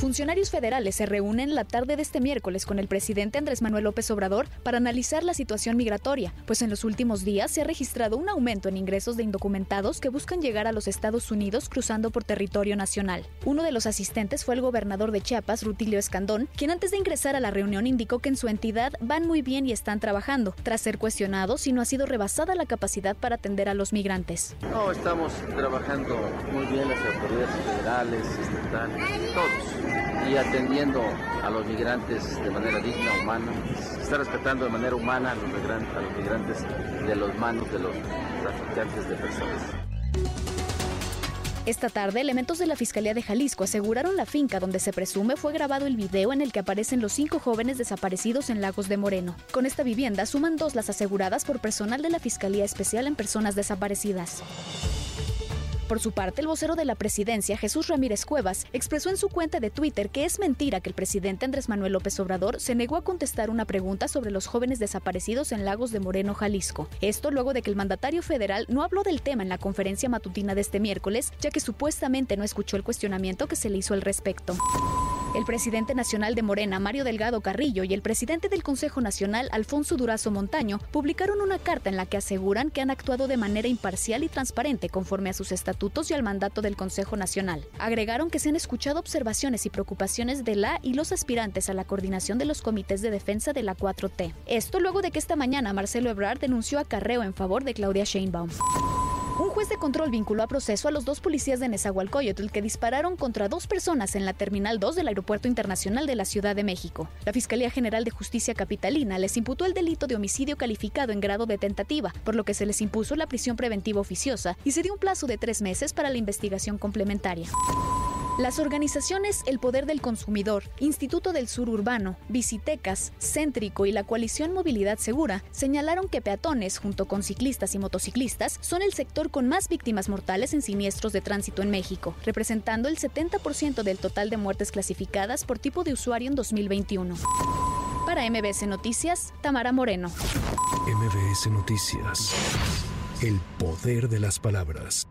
Funcionarios federales se reúnen la tarde de este miércoles con el presidente Andrés Manuel López Obrador para analizar la situación migratoria, pues en los últimos días se ha registrado un aumento en ingresos de indocumentados que buscan llegar a los Estados Unidos cruzando por territorio nacional. Uno de los asistentes fue el gobernador de Chiapas, Rutilio Escandón, quien antes de ingresar a la reunión indicó que en su entidad van muy bien y están trabajando, tras ser cuestionado si no ha sido rebasada la capacidad para atender a los migrantes. No, estamos trabajando muy bien las autoridades federales, estatales, todos y atendiendo a los migrantes de manera digna, humana, está respetando de manera humana a los migrantes, a los migrantes de los manos de los traficantes de personas. Esta tarde, elementos de la Fiscalía de Jalisco aseguraron la finca donde se presume fue grabado el video en el que aparecen los cinco jóvenes desaparecidos en Lagos de Moreno. Con esta vivienda suman dos las aseguradas por personal de la Fiscalía Especial en Personas Desaparecidas. Por su parte, el vocero de la presidencia, Jesús Ramírez Cuevas, expresó en su cuenta de Twitter que es mentira que el presidente Andrés Manuel López Obrador se negó a contestar una pregunta sobre los jóvenes desaparecidos en Lagos de Moreno, Jalisco. Esto luego de que el mandatario federal no habló del tema en la conferencia matutina de este miércoles, ya que supuestamente no escuchó el cuestionamiento que se le hizo al respecto. El presidente nacional de Morena, Mario Delgado Carrillo, y el presidente del Consejo Nacional, Alfonso Durazo Montaño, publicaron una carta en la que aseguran que han actuado de manera imparcial y transparente conforme a sus estatutos y al mandato del Consejo Nacional. Agregaron que se han escuchado observaciones y preocupaciones de la y los aspirantes a la coordinación de los comités de defensa de la 4T. Esto luego de que esta mañana Marcelo Ebrard denunció a Carreo en favor de Claudia Sheinbaum. Un juez de control vinculó a proceso a los dos policías de Nezahualcóyotl que dispararon contra dos personas en la Terminal 2 del Aeropuerto Internacional de la Ciudad de México. La Fiscalía General de Justicia Capitalina les imputó el delito de homicidio calificado en grado de tentativa, por lo que se les impuso la prisión preventiva oficiosa y se dio un plazo de tres meses para la investigación complementaria. Las organizaciones El Poder del Consumidor, Instituto del Sur Urbano, Visitecas, Céntrico y la coalición Movilidad Segura señalaron que peatones, junto con ciclistas y motociclistas, son el sector con más víctimas mortales en siniestros de tránsito en México, representando el 70% del total de muertes clasificadas por tipo de usuario en 2021. Para MBS Noticias, Tamara Moreno. MBS Noticias. El poder de las palabras.